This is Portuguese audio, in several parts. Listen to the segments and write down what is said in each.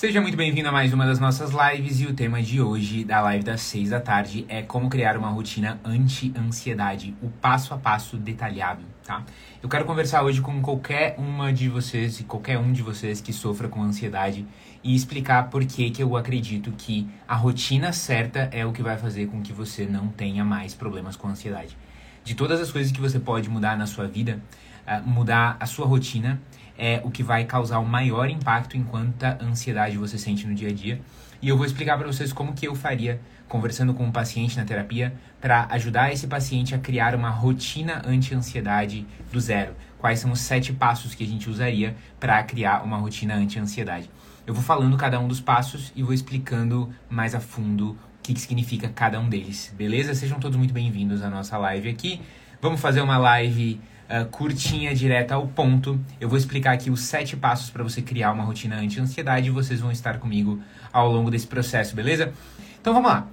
Seja muito bem-vindo a mais uma das nossas lives e o tema de hoje, da live das 6 da tarde, é como criar uma rotina anti-ansiedade, o passo a passo detalhado, tá? Eu quero conversar hoje com qualquer uma de vocês e qualquer um de vocês que sofra com ansiedade e explicar por que que eu acredito que a rotina certa é o que vai fazer com que você não tenha mais problemas com ansiedade. De todas as coisas que você pode mudar na sua vida, uh, mudar a sua rotina é o que vai causar o maior impacto em quanta ansiedade você sente no dia a dia. E eu vou explicar para vocês como que eu faria conversando com um paciente na terapia para ajudar esse paciente a criar uma rotina anti-ansiedade do zero. Quais são os sete passos que a gente usaria para criar uma rotina anti-ansiedade? Eu vou falando cada um dos passos e vou explicando mais a fundo o que, que significa cada um deles, beleza? Sejam todos muito bem-vindos à nossa live aqui. Vamos fazer uma live uh, curtinha, direta ao ponto. Eu vou explicar aqui os sete passos para você criar uma rotina anti-ansiedade e vocês vão estar comigo ao longo desse processo, beleza? Então vamos lá.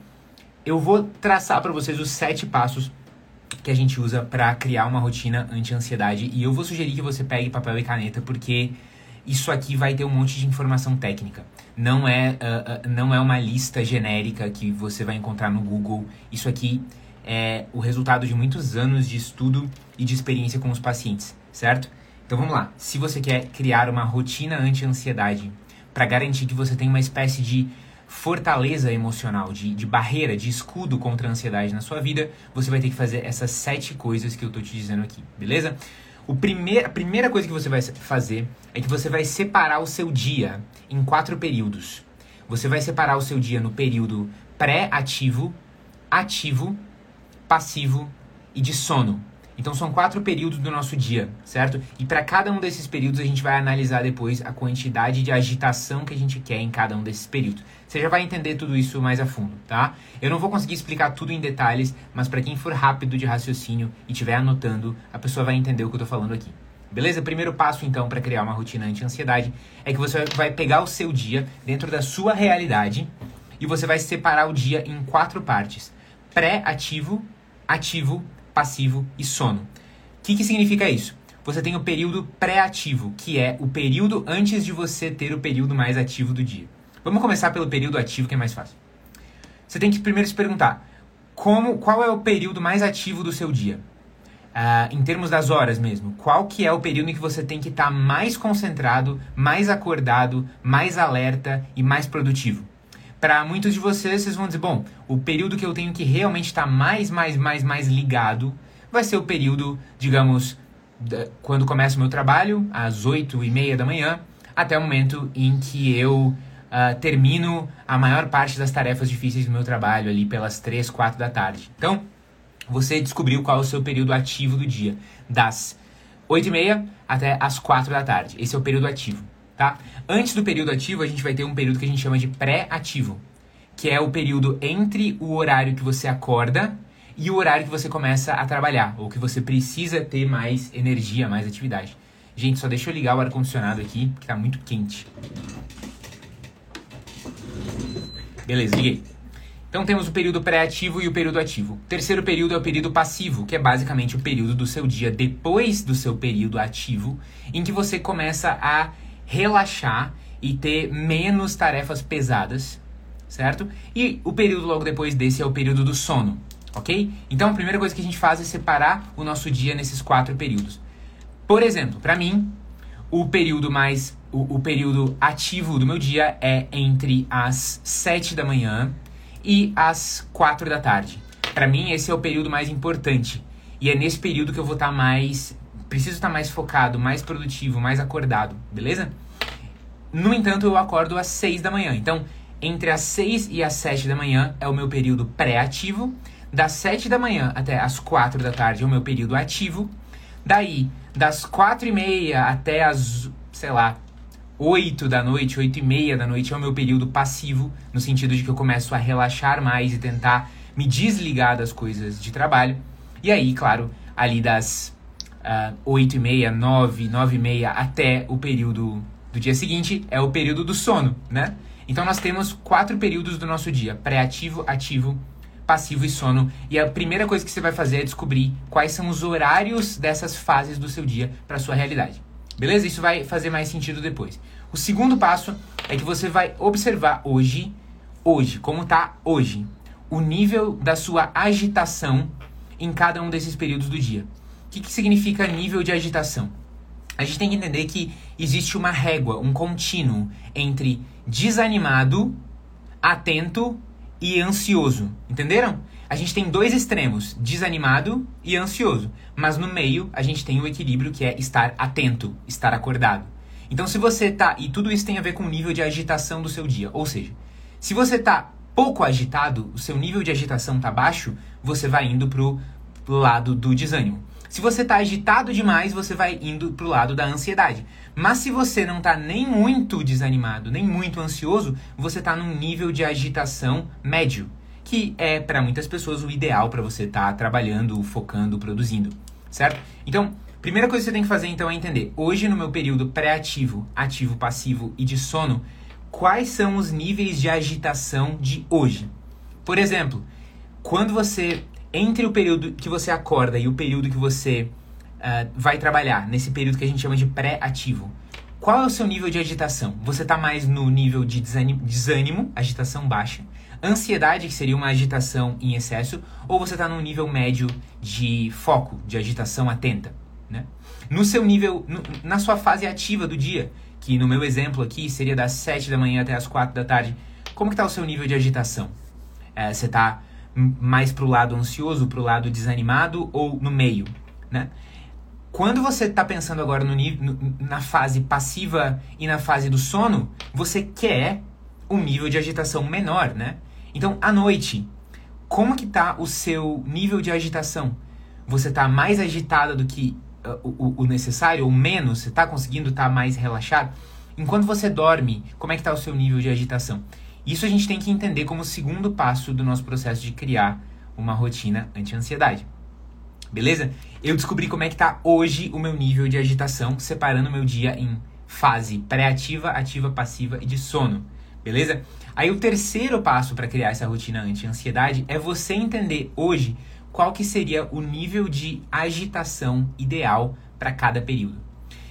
Eu vou traçar para vocês os sete passos que a gente usa para criar uma rotina anti-ansiedade e eu vou sugerir que você pegue papel e caneta porque isso aqui vai ter um monte de informação técnica. Não é, uh, uh, não é uma lista genérica que você vai encontrar no Google. Isso aqui é o resultado de muitos anos de estudo e de experiência com os pacientes, certo? Então vamos lá. Se você quer criar uma rotina anti-ansiedade para garantir que você tem uma espécie de fortaleza emocional, de, de barreira, de escudo contra a ansiedade na sua vida, você vai ter que fazer essas sete coisas que eu tô te dizendo aqui, beleza? O primeir, a primeira coisa que você vai fazer é que você vai separar o seu dia em quatro períodos. Você vai separar o seu dia no período pré-ativo, ativo, passivo e de sono. Então são quatro períodos do nosso dia, certo? E para cada um desses períodos a gente vai analisar depois a quantidade de agitação que a gente quer em cada um desses períodos. Você já vai entender tudo isso mais a fundo, tá? Eu não vou conseguir explicar tudo em detalhes, mas para quem for rápido de raciocínio e estiver anotando, a pessoa vai entender o que eu tô falando aqui. Beleza? Primeiro passo então para criar uma rotina anti-ansiedade é que você vai pegar o seu dia dentro da sua realidade e você vai separar o dia em quatro partes: pré-ativo, ativo, passivo e sono. O que, que significa isso? Você tem o período pré-ativo, que é o período antes de você ter o período mais ativo do dia. Vamos começar pelo período ativo, que é mais fácil. Você tem que primeiro se perguntar como, qual é o período mais ativo do seu dia. Uh, em termos das horas mesmo, qual que é o período em que você tem que estar tá mais concentrado, mais acordado, mais alerta e mais produtivo? Para muitos de vocês, vocês vão dizer, bom, o período que eu tenho que realmente estar tá mais, mais, mais, mais ligado vai ser o período, digamos, quando começa o meu trabalho, às 8 e meia da manhã, até o momento em que eu uh, termino a maior parte das tarefas difíceis do meu trabalho, ali pelas 3, 4 da tarde. Então, você descobriu qual é o seu período ativo do dia, das 8 e meia até as 4 da tarde. Esse é o período ativo tá? Antes do período ativo, a gente vai ter um período que a gente chama de pré-ativo, que é o período entre o horário que você acorda e o horário que você começa a trabalhar, ou que você precisa ter mais energia, mais atividade. Gente, só deixa eu ligar o ar-condicionado aqui, que tá muito quente. Beleza, liguei. Então temos o período pré-ativo e o período ativo. O terceiro período é o período passivo, que é basicamente o período do seu dia depois do seu período ativo, em que você começa a relaxar e ter menos tarefas pesadas, certo? E o período logo depois desse é o período do sono, ok? Então a primeira coisa que a gente faz é separar o nosso dia nesses quatro períodos. Por exemplo, para mim, o período mais o, o, período ativo do meu dia é entre as 7 da manhã e as 4 da tarde. Para mim, esse é o período mais importante. E é nesse período que eu vou estar tá mais preciso estar mais focado, mais produtivo, mais acordado, beleza? No entanto, eu acordo às 6 da manhã. Então, entre as 6 e as 7 da manhã é o meu período pré-ativo. Das 7 da manhã até as 4 da tarde é o meu período ativo. Daí, das 4 e meia até as, sei lá, 8 da noite, 8 e meia da noite é o meu período passivo, no sentido de que eu começo a relaxar mais e tentar me desligar das coisas de trabalho. E aí, claro, ali das uh, 8 e meia, 9, 9 e meia até o período do dia seguinte é o período do sono, né? Então nós temos quatro períodos do nosso dia: pré-ativo, ativo, passivo e sono. E a primeira coisa que você vai fazer é descobrir quais são os horários dessas fases do seu dia para sua realidade. Beleza? Isso vai fazer mais sentido depois. O segundo passo é que você vai observar hoje, hoje, como tá hoje, o nível da sua agitação em cada um desses períodos do dia. O que, que significa nível de agitação? A gente tem que entender que existe uma régua, um contínuo entre desanimado, atento e ansioso. Entenderam? A gente tem dois extremos, desanimado e ansioso. Mas no meio, a gente tem o equilíbrio que é estar atento, estar acordado. Então, se você tá. E tudo isso tem a ver com o nível de agitação do seu dia. Ou seja, se você tá pouco agitado, o seu nível de agitação tá baixo, você vai indo pro lado do desânimo. Se você tá agitado demais, você vai indo pro lado da ansiedade. Mas se você não tá nem muito desanimado, nem muito ansioso, você tá num nível de agitação médio que é para muitas pessoas o ideal para você estar tá trabalhando, focando, produzindo, certo? Então, primeira coisa que você tem que fazer então é entender, hoje no meu período pré-ativo, ativo, passivo e de sono, quais são os níveis de agitação de hoje? Por exemplo, quando você entre o período que você acorda e o período que você uh, vai trabalhar, nesse período que a gente chama de pré-ativo, qual é o seu nível de agitação? Você está mais no nível de desânimo, desânimo, agitação baixa, ansiedade, que seria uma agitação em excesso, ou você está num nível médio de foco, de agitação atenta. Né? No seu nível, no, na sua fase ativa do dia, que no meu exemplo aqui seria das 7 da manhã até as 4 da tarde, como que está o seu nível de agitação? É, você está mais para o lado ansioso, para o lado desanimado ou no meio? Né? Quando você está pensando agora no, no, na fase passiva e na fase do sono, você quer um nível de agitação menor, né? Então, à noite, como que tá o seu nível de agitação? Você tá mais agitada do que uh, o, o, necessário ou menos? Você tá conseguindo estar tá mais relaxado? Enquanto você dorme, como é que tá o seu nível de agitação? Isso a gente tem que entender como segundo passo do nosso processo de criar uma rotina anti-ansiedade. Beleza? Eu descobri como é que tá hoje o meu nível de agitação, separando o meu dia em fase pré-ativa, ativa, passiva e de sono. Beleza? Aí o terceiro passo para criar essa rotina anti-ansiedade é você entender hoje qual que seria o nível de agitação ideal para cada período.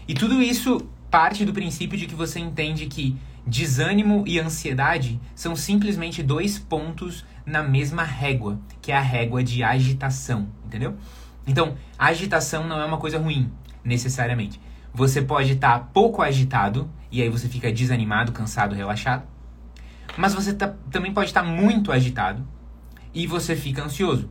E tudo isso parte do princípio de que você entende que desânimo e ansiedade são simplesmente dois pontos na mesma régua, que é a régua de agitação, entendeu? Então, agitação não é uma coisa ruim, necessariamente. Você pode estar tá pouco agitado e aí você fica desanimado, cansado, relaxado mas você tá, também pode estar tá muito agitado e você fica ansioso.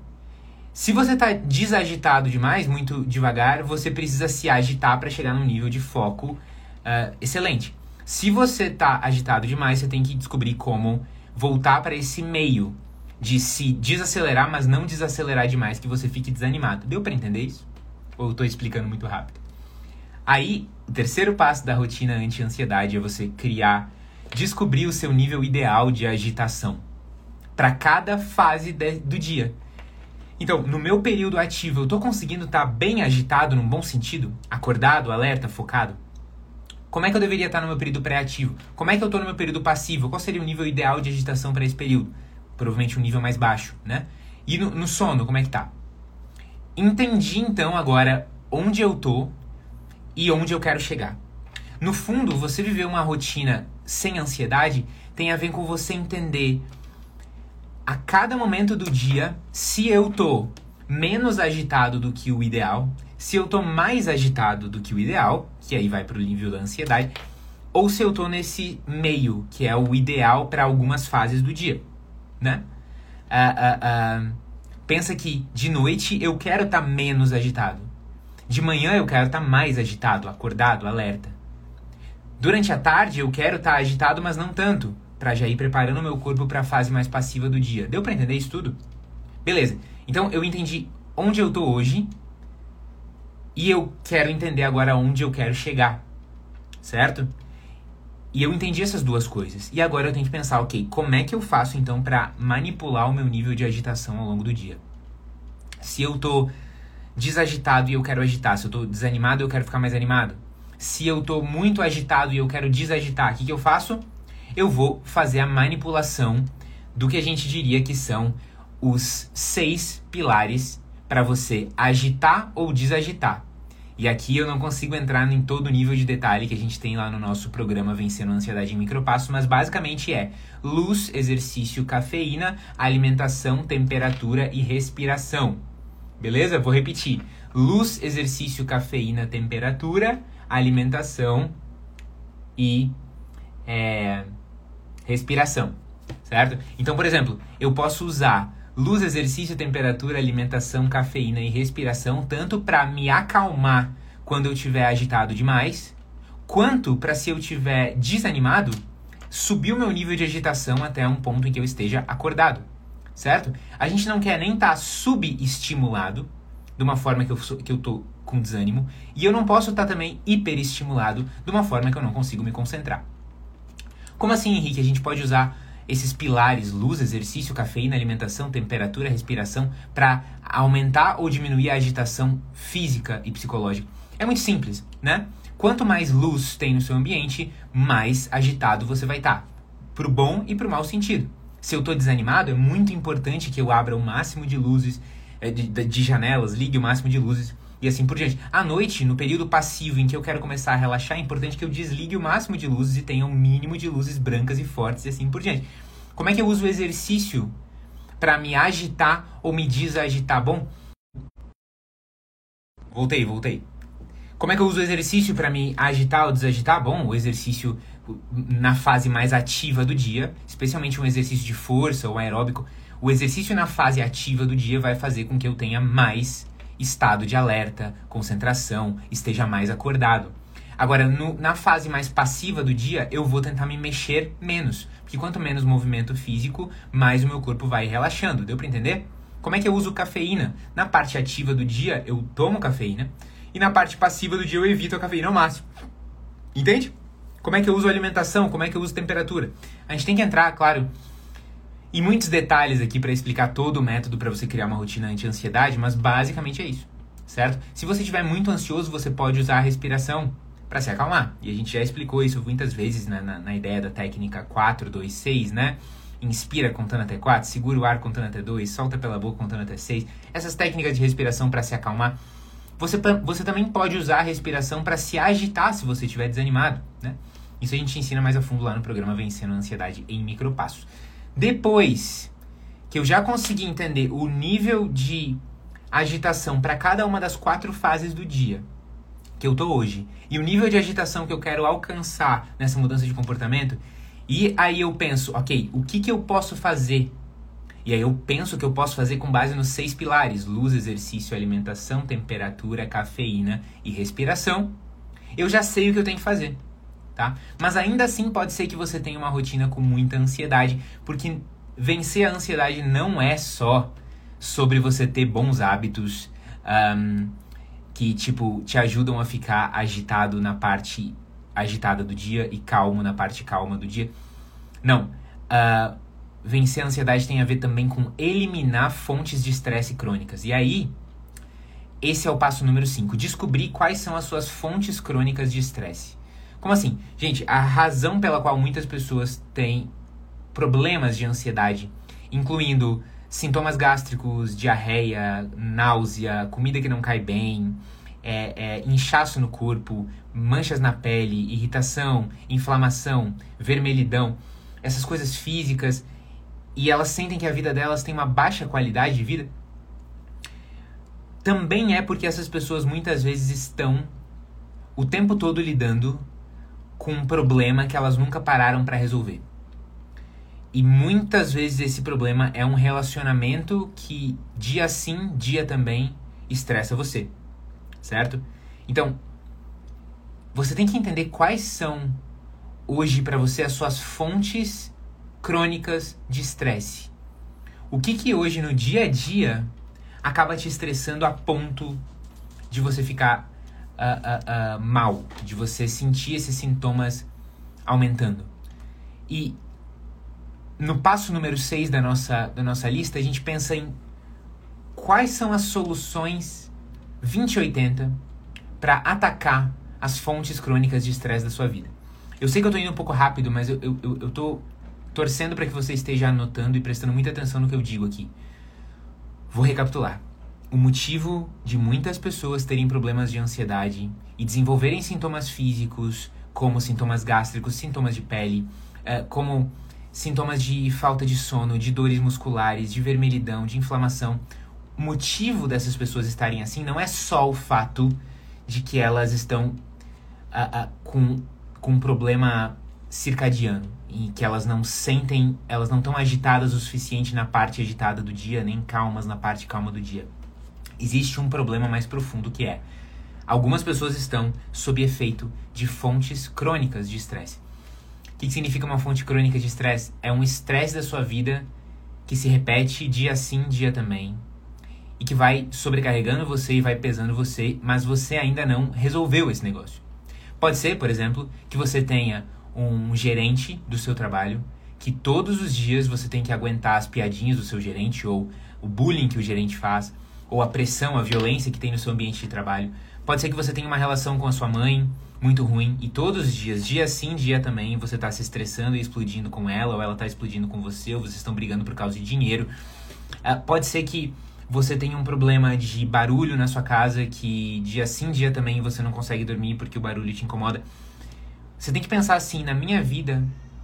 Se você está desagitado demais, muito devagar, você precisa se agitar para chegar num nível de foco uh, excelente. Se você está agitado demais, você tem que descobrir como voltar para esse meio de se desacelerar, mas não desacelerar demais que você fique desanimado. Deu para entender isso? Ou eu estou explicando muito rápido? Aí, o terceiro passo da rotina anti-ansiedade é você criar descobrir o seu nível ideal de agitação para cada fase de, do dia. Então, no meu período ativo, eu estou conseguindo estar tá bem agitado num bom sentido? Acordado, alerta, focado? Como é que eu deveria estar no meu período pré-ativo? Como é que eu estou no meu período passivo? Qual seria o nível ideal de agitação para esse período? Provavelmente um nível mais baixo, né? E no, no sono, como é que tá? Entendi então agora onde eu tô e onde eu quero chegar. No fundo, você viver uma rotina sem ansiedade tem a ver com você entender a cada momento do dia se eu tô menos agitado do que o ideal, se eu tô mais agitado do que o ideal, que aí vai pro nível da ansiedade, ou se eu tô nesse meio, que é o ideal para algumas fases do dia, né? Uh, uh, uh, pensa que de noite eu quero estar tá menos agitado. De manhã eu quero estar tá mais agitado, acordado, alerta. Durante a tarde eu quero estar tá agitado, mas não tanto, para já ir preparando o meu corpo para a fase mais passiva do dia. Deu para entender isso tudo? Beleza. Então eu entendi onde eu tô hoje e eu quero entender agora onde eu quero chegar. Certo? E eu entendi essas duas coisas. E agora eu tenho que pensar, OK, como é que eu faço então para manipular o meu nível de agitação ao longo do dia? Se eu tô desagitado e eu quero agitar, se eu tô desanimado, eu quero ficar mais animado se eu estou muito agitado e eu quero desagitar, o que, que eu faço? Eu vou fazer a manipulação do que a gente diria que são os seis pilares para você agitar ou desagitar. E aqui eu não consigo entrar em todo o nível de detalhe que a gente tem lá no nosso programa Vencendo a Ansiedade em Micropassos, mas basicamente é luz, exercício, cafeína, alimentação, temperatura e respiração. Beleza? Vou repetir. Luz, exercício, cafeína, temperatura, alimentação e é, respiração. Certo? Então, por exemplo, eu posso usar luz, exercício, temperatura, alimentação, cafeína e respiração, tanto para me acalmar quando eu estiver agitado demais, quanto para se eu estiver desanimado, subir o meu nível de agitação até um ponto em que eu esteja acordado, certo? A gente não quer nem estar tá subestimulado, de uma forma que eu, que eu tô com desânimo, e eu não posso estar tá também hiperestimulado, de uma forma que eu não consigo me concentrar. Como assim, Henrique? A gente pode usar esses pilares, luz, exercício, cafeína, alimentação, temperatura, respiração, para aumentar ou diminuir a agitação física e psicológica? É muito simples, né? Quanto mais luz tem no seu ambiente, mais agitado você vai estar. Tá, pro bom e pro mau sentido. Se eu estou desanimado, é muito importante que eu abra o máximo de luzes, eh, de, de janelas, ligue o máximo de luzes assim por diante. À noite, no período passivo em que eu quero começar a relaxar, é importante que eu desligue o máximo de luzes e tenha o um mínimo de luzes brancas e fortes e assim por diante. Como é que eu uso o exercício para me agitar ou me desagitar? Bom, voltei, voltei. Como é que eu uso o exercício para me agitar ou desagitar? Bom, o exercício na fase mais ativa do dia, especialmente um exercício de força ou aeróbico, o exercício na fase ativa do dia vai fazer com que eu tenha mais estado de alerta, concentração, esteja mais acordado. Agora, no, na fase mais passiva do dia, eu vou tentar me mexer menos. Porque quanto menos movimento físico, mais o meu corpo vai relaxando. Deu para entender? Como é que eu uso cafeína? Na parte ativa do dia, eu tomo cafeína. E na parte passiva do dia, eu evito a cafeína ao máximo. Entende? Como é que eu uso alimentação? Como é que eu uso temperatura? A gente tem que entrar, claro, e muitos detalhes aqui para explicar todo o método para você criar uma rotina anti-ansiedade, mas basicamente é isso, certo? Se você estiver muito ansioso, você pode usar a respiração para se acalmar. E a gente já explicou isso muitas vezes na, na, na ideia da técnica 4, 2, 6, né? Inspira contando até 4, segura o ar contando até 2, solta pela boca contando até 6. Essas técnicas de respiração para se acalmar. Você, você também pode usar a respiração para se agitar se você estiver desanimado, né? Isso a gente ensina mais a fundo lá no programa Vencendo a Ansiedade em Micropassos. Depois que eu já consegui entender o nível de agitação para cada uma das quatro fases do dia que eu tô hoje e o nível de agitação que eu quero alcançar nessa mudança de comportamento, e aí eu penso, ok, o que, que eu posso fazer? E aí eu penso que eu posso fazer com base nos seis pilares: luz, exercício, alimentação, temperatura, cafeína e respiração. Eu já sei o que eu tenho que fazer tá? Mas ainda assim pode ser que você tenha uma rotina com muita ansiedade, porque vencer a ansiedade não é só sobre você ter bons hábitos um, que, tipo, te ajudam a ficar agitado na parte agitada do dia e calmo na parte calma do dia. Não. Uh, vencer a ansiedade tem a ver também com eliminar fontes de estresse crônicas. E aí, esse é o passo número 5. Descobrir quais são as suas fontes crônicas de estresse. Como assim? Gente, a razão pela qual muitas pessoas têm problemas de ansiedade, incluindo sintomas gástricos, diarreia, náusea, comida que não cai bem, é, é, inchaço no corpo, manchas na pele, irritação, inflamação, vermelhidão, essas coisas físicas, e elas sentem que a vida delas tem uma baixa qualidade de vida, também é porque essas pessoas muitas vezes estão o tempo todo lidando com um problema que elas nunca pararam para resolver. E muitas vezes esse problema é um relacionamento que dia sim, dia também estressa você. Certo? Então, você tem que entender quais são hoje para você as suas fontes crônicas de estresse. O que que hoje no dia a dia acaba te estressando a ponto de você ficar uh, uh, mal, de você sentir esses sintomas aumentando. E no passo número 6 da nossa, da nossa lista, a gente pensa em quais são as soluções 2080 para atacar as fontes crônicas de estresse da sua vida. Eu sei que eu estou indo um pouco rápido, mas eu, eu, torcendo para que você esteja anotando e prestando muita atenção no que eu digo aqui. Vou recapitular. O motivo de muitas pessoas terem problemas de ansiedade e desenvolverem sintomas físicos, como sintomas gástricos, sintomas de pele, uh, como sintomas de falta de sono, de dores musculares, de vermelhidão, de inflamação. O motivo dessas pessoas estarem assim não é só o fato de que elas estão uh, uh, com, com um problema circadiano e que elas não sentem, elas não estão agitadas o suficiente na parte agitada do dia, nem calmas na parte calma do dia. Existe um problema mais profundo que é algumas pessoas estão sob efeito de fontes crônicas de estresse. O que, significa uma fonte crônica de estresse? É um estresse da sua vida que se repete dia sim, dia também, e que vai sobrecarregando você e vai pesando você, mas você ainda não resolveu esse negócio. Pode ser, por exemplo, que você tenha um gerente do seu trabalho que todos os dias você tem que aguentar as piadinhas do seu gerente ou o bullying que o gerente faz ou a pressão, a violência que tem no seu ambiente de trabalho. Pode ser que você tenha uma relação com a sua mãe muito ruim e todos os dias, dia sim, dia também, você está se estressando e explodindo com ela ou ela está explodindo com você ou vocês estão brigando por causa de dinheiro. Uh, pode ser que você tenha um problema de barulho na sua casa que dia sim, dia também você não consegue dormir porque o barulho te incomoda. Você tem que pensar assim, na minha vida,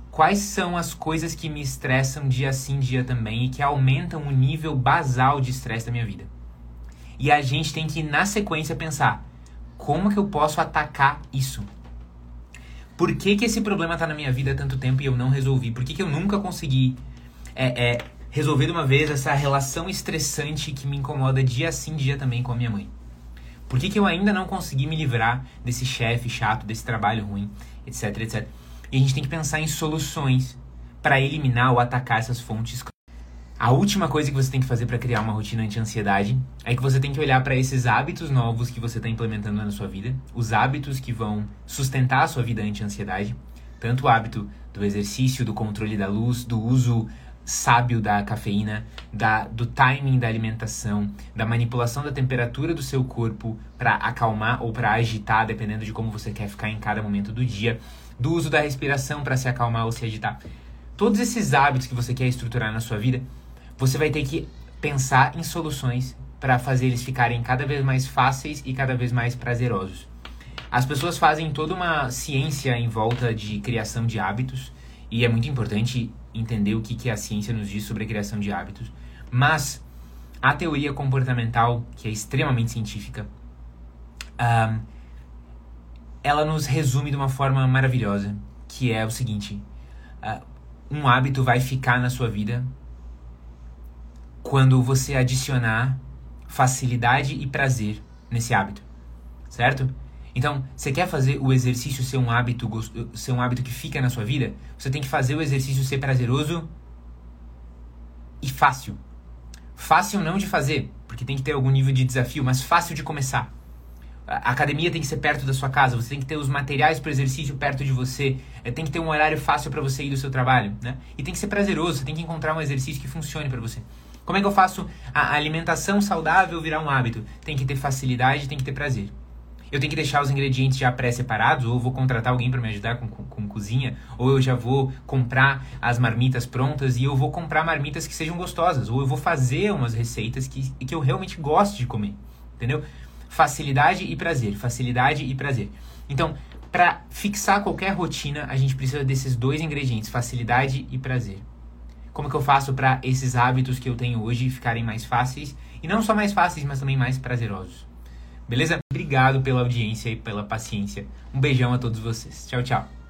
quais são as coisas que me estressam dia sim, dia também e que aumentam o nível basal de estresse da minha vida. E a gente tem que, na sequência, pensar como que eu posso atacar isso? Por que, que esse problema está na minha vida há tanto tempo e eu não resolvi? Por que, que eu nunca consegui é, é, resolver de uma vez essa relação estressante que me incomoda dia sim, dia também com a minha mãe? Por que, que eu ainda não consegui me livrar desse chefe chato, desse trabalho ruim? etc, etc. E a gente tem que pensar em soluções para eliminar ou atacar essas fontes. A última coisa que você tem que fazer para criar uma rotina anti-ansiedade é que você tem que olhar para esses hábitos novos que você está implementando na sua vida, os hábitos que vão sustentar a sua vida anti-ansiedade, tanto o hábito do exercício, do controle da luz, do uso sábio da cafeína, da, do timing da alimentação, da manipulação da temperatura do seu corpo para acalmar ou para agitar, dependendo de como você quer ficar em cada momento do dia, do uso da respiração para se acalmar ou se agitar. Todos esses hábitos que você quer estruturar na sua vida, você vai ter que pensar em soluções para fazer eles ficarem cada vez mais fáceis e cada vez mais prazerosos. As pessoas fazem toda uma ciência em volta de criação de hábitos e é muito importante entender o que, que a ciência nos diz sobre a criação de hábitos. Mas a teoria comportamental, que é extremamente científica, um, ela nos resume de uma forma maravilhosa, que é o seguinte: uh, um hábito vai ficar na sua vida quando você adicionar facilidade e prazer nesse hábito, certo? Então, você quer fazer o exercício ser um hábito, ser um hábito que fica na sua vida? Você tem que fazer o exercício ser prazeroso e fácil. Fácil não de fazer, porque tem que ter algum nível de desafio, mas fácil de começar. A academia tem que ser perto da sua casa, você tem que ter os materiais para o exercício perto de você, é, tem que ter um horário fácil para você ir do seu trabalho, né? E tem que ser prazeroso, você tem que encontrar um exercício que funcione para você. Como é que eu faço a alimentação saudável virar um hábito? Tem que ter facilidade, tem que ter prazer eu tenho que deixar os ingredientes já pré-separados, ou vou contratar alguém para me ajudar com, com, com, cozinha, ou eu já vou comprar as marmitas prontas e eu vou comprar marmitas que sejam gostosas, ou eu vou fazer umas receitas que, que eu realmente gosto de comer, entendeu? Facilidade e prazer, facilidade e prazer. Então, para fixar qualquer rotina, a gente precisa desses dois ingredientes, facilidade e prazer. Como que eu faço para esses hábitos que eu tenho hoje ficarem mais fáceis? E não só mais fáceis, mas também mais prazerosos. Beleza? Obrigado pela audiência e pela paciência. Um beijão a todos vocês. Tchau, tchau.